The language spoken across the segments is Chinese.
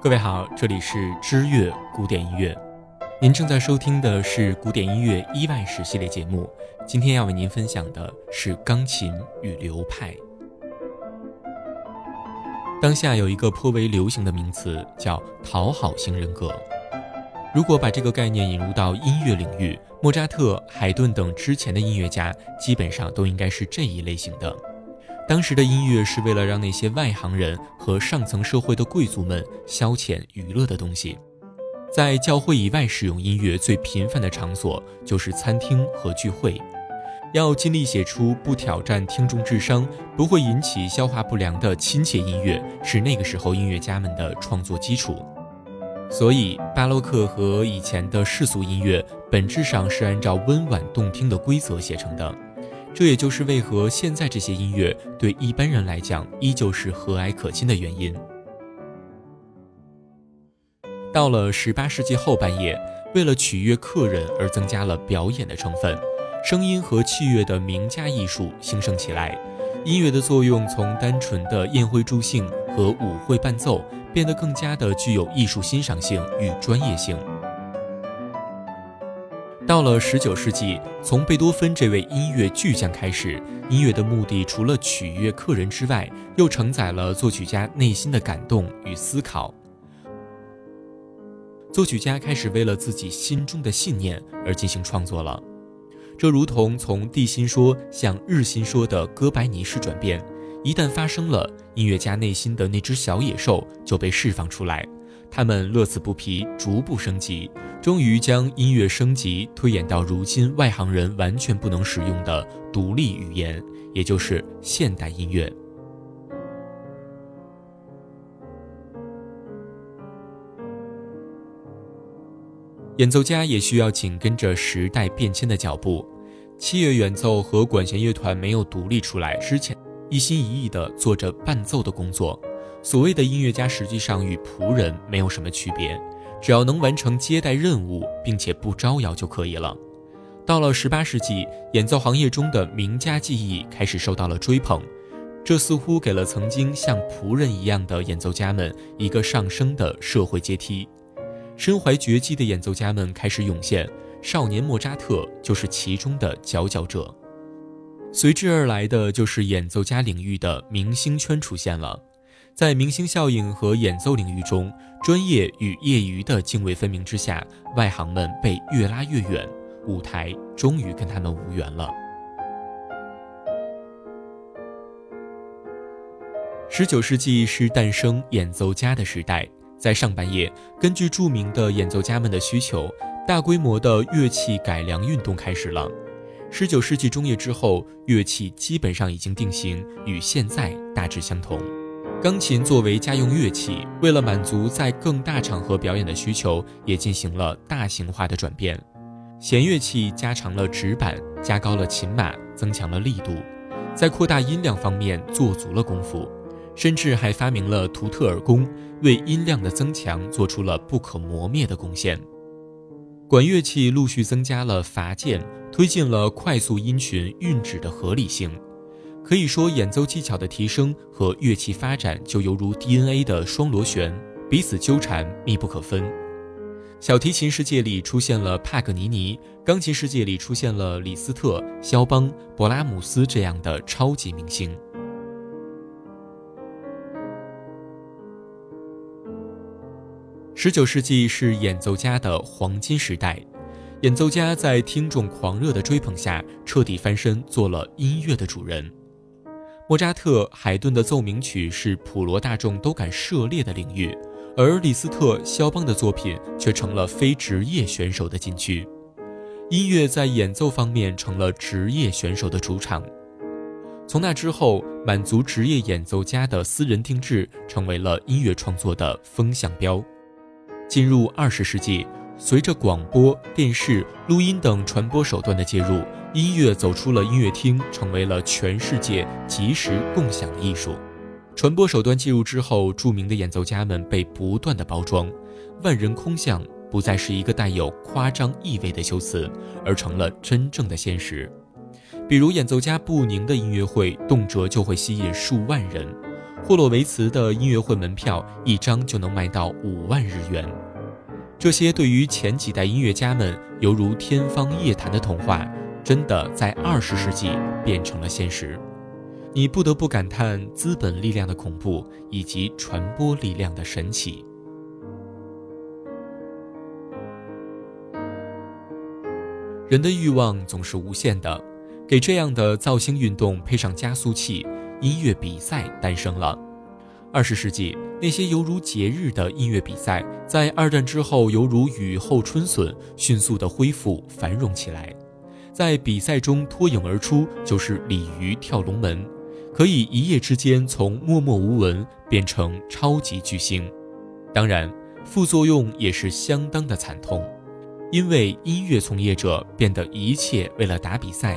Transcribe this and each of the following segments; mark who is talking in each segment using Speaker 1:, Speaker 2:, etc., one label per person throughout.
Speaker 1: 各位好，这里是知乐古典音乐，您正在收听的是古典音乐意外史系列节目。今天要为您分享的是钢琴与流派。当下有一个颇为流行的名词叫讨好型人格。如果把这个概念引入到音乐领域，莫扎特、海顿等之前的音乐家基本上都应该是这一类型的。当时的音乐是为了让那些外行人和上层社会的贵族们消遣娱乐的东西，在教会以外使用音乐最频繁的场所就是餐厅和聚会，要尽力写出不挑战听众智商、不会引起消化不良的亲切音乐，是那个时候音乐家们的创作基础。所以，巴洛克和以前的世俗音乐本质上是按照温婉动听的规则写成的。这也就是为何现在这些音乐对一般人来讲依旧是和蔼可亲的原因。到了十八世纪后半叶，为了取悦客人而增加了表演的成分，声音和器乐的名家艺术兴盛起来，音乐的作用从单纯的宴会助兴和舞会伴奏，变得更加的具有艺术欣赏性与专业性。到了十九世纪，从贝多芬这位音乐巨匠开始，音乐的目的除了取悦客人之外，又承载了作曲家内心的感动与思考。作曲家开始为了自己心中的信念而进行创作了，这如同从地心说向日心说的哥白尼式转变，一旦发生了，音乐家内心的那只小野兽就被释放出来。他们乐此不疲，逐步升级，终于将音乐升级推演到如今外行人完全不能使用的独立语言，也就是现代音乐。演奏家也需要紧跟着时代变迁的脚步，器乐演奏和管弦乐团没有独立出来之前，一心一意地做着伴奏的工作。所谓的音乐家实际上与仆人没有什么区别，只要能完成接待任务，并且不招摇就可以了。到了十八世纪，演奏行业中的名家技艺开始受到了追捧，这似乎给了曾经像仆人一样的演奏家们一个上升的社会阶梯。身怀绝技的演奏家们开始涌现，少年莫扎特就是其中的佼佼者。随之而来的就是演奏家领域的明星圈出现了。在明星效应和演奏领域中，专业与业余的泾渭分明之下，外行们被越拉越远，舞台终于跟他们无缘了。十九世纪是诞生演奏家的时代，在上半叶，根据著名的演奏家们的需求，大规模的乐器改良运动开始了。十九世纪中叶之后，乐器基本上已经定型，与现在大致相同。钢琴作为家用乐器，为了满足在更大场合表演的需求，也进行了大型化的转变。弦乐器加长了指板，加高了琴码，增强了力度，在扩大音量方面做足了功夫，甚至还发明了图特尔弓，为音量的增强做出了不可磨灭的贡献。管乐器陆续增加了阀键，推进了快速音群运指的合理性。可以说，演奏技巧的提升和乐器发展就犹如 DNA 的双螺旋，彼此纠缠，密不可分。小提琴世界里出现了帕格尼尼，钢琴世界里出现了李斯特、肖邦、勃拉姆斯这样的超级明星。十九世纪是演奏家的黄金时代，演奏家在听众狂热的追捧下，彻底翻身，做了音乐的主人。莫扎特、海顿的奏鸣曲是普罗大众都敢涉猎的领域，而李斯特、肖邦的作品却成了非职业选手的禁区。音乐在演奏方面成了职业选手的主场。从那之后，满足职业演奏家的私人定制成为了音乐创作的风向标。进入二十世纪，随着广播电视、录音等传播手段的介入，音乐走出了音乐厅，成为了全世界即时共享的艺术。传播手段介入之后，著名的演奏家们被不断的包装，万人空巷不再是一个带有夸张意味的修辞，而成了真正的现实。比如演奏家布宁的音乐会，动辄就会吸引数万人；霍洛维茨的音乐会门票一张就能卖到五万日元。这些对于前几代音乐家们犹如天方夜谭的童话，真的在二十世纪变成了现实。你不得不感叹资本力量的恐怖，以及传播力量的神奇。人的欲望总是无限的。给这样的造星运动配上加速器，音乐比赛诞生了。二十世纪，那些犹如节日的音乐比赛，在二战之后犹如雨后春笋，迅速的恢复繁荣起来。在比赛中脱颖而出，就是鲤鱼跳龙门，可以一夜之间从默默无闻变成超级巨星。当然，副作用也是相当的惨痛，因为音乐从业者变得一切为了打比赛。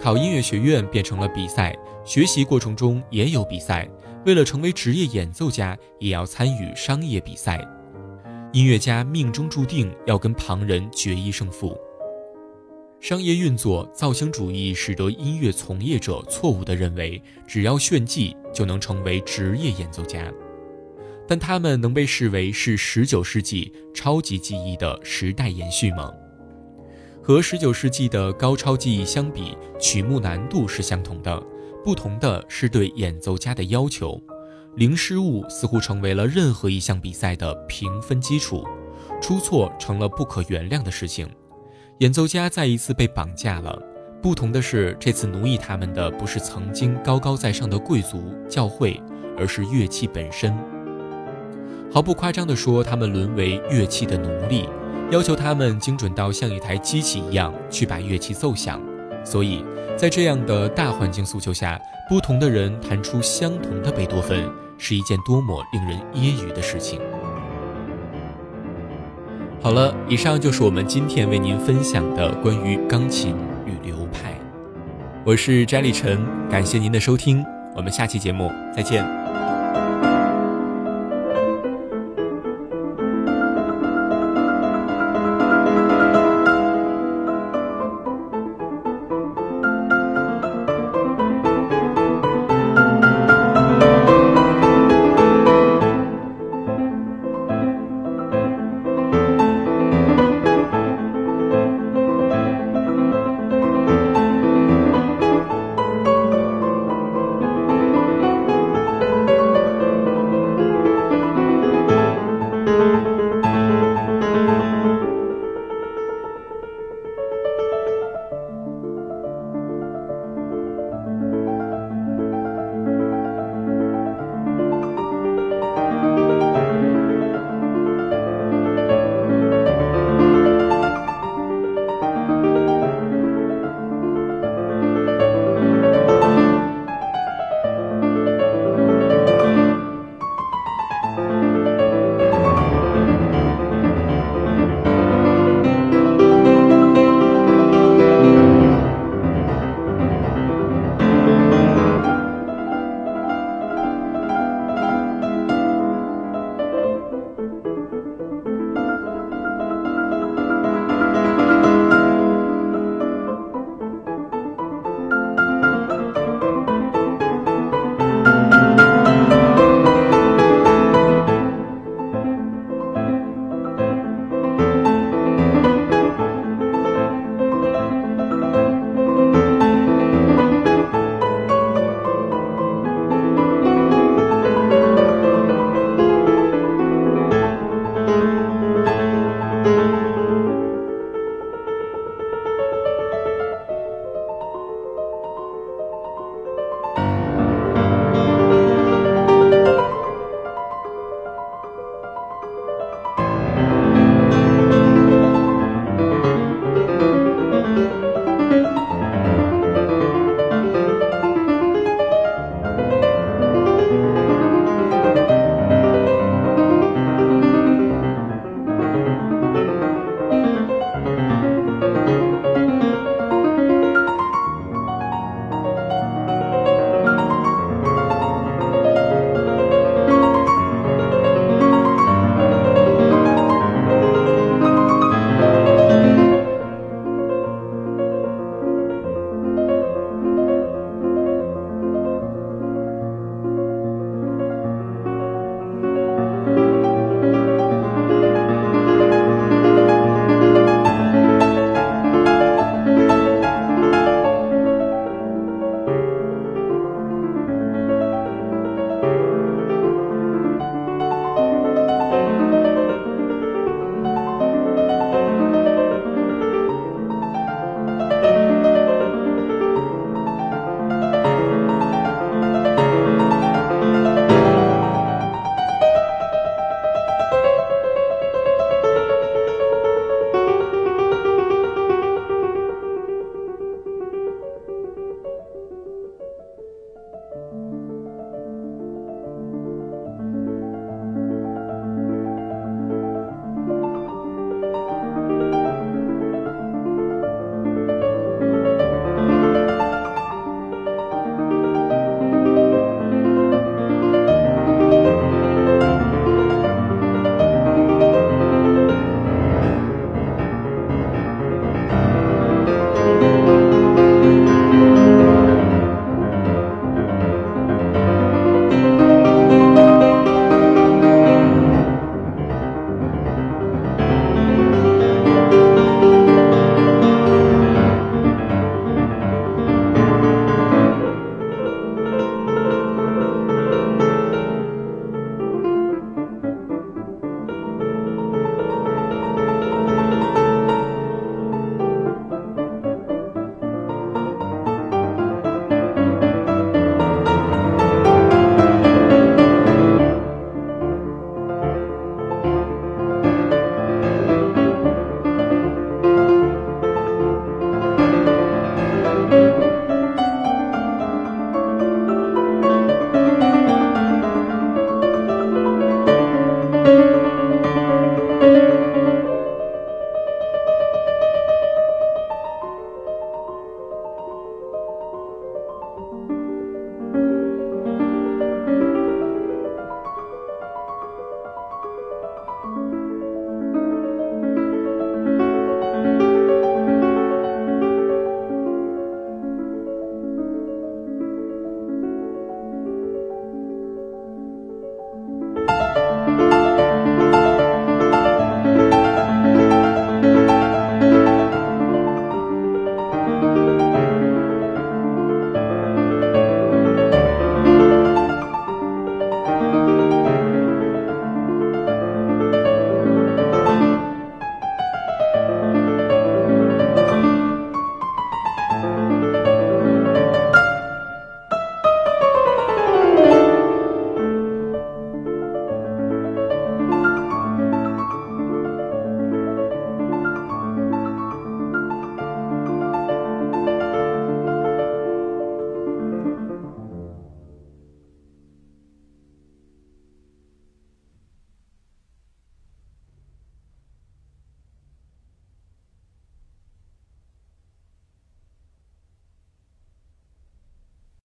Speaker 1: 考音乐学院变成了比赛，学习过程中也有比赛。为了成为职业演奏家，也要参与商业比赛。音乐家命中注定要跟旁人决一胜负。商业运作、造型主义使得音乐从业者错误地认为，只要炫技就能成为职业演奏家。但他们能被视为是19世纪超级技艺的时代延续吗？和十九世纪的高超技艺相比，曲目难度是相同的，不同的是对演奏家的要求。零失误似乎成为了任何一项比赛的评分基础，出错成了不可原谅的事情。演奏家再一次被绑架了，不同的是，这次奴役他们的不是曾经高高在上的贵族教会，而是乐器本身。毫不夸张地说，他们沦为乐器的奴隶。要求他们精准到像一台机器一样去把乐器奏响，所以在这样的大环境诉求下，不同的人弹出相同的贝多芬，是一件多么令人揶揄的事情。好了，以上就是我们今天为您分享的关于钢琴与流派。我是翟立晨，感谢您的收听，我们下期节目再见。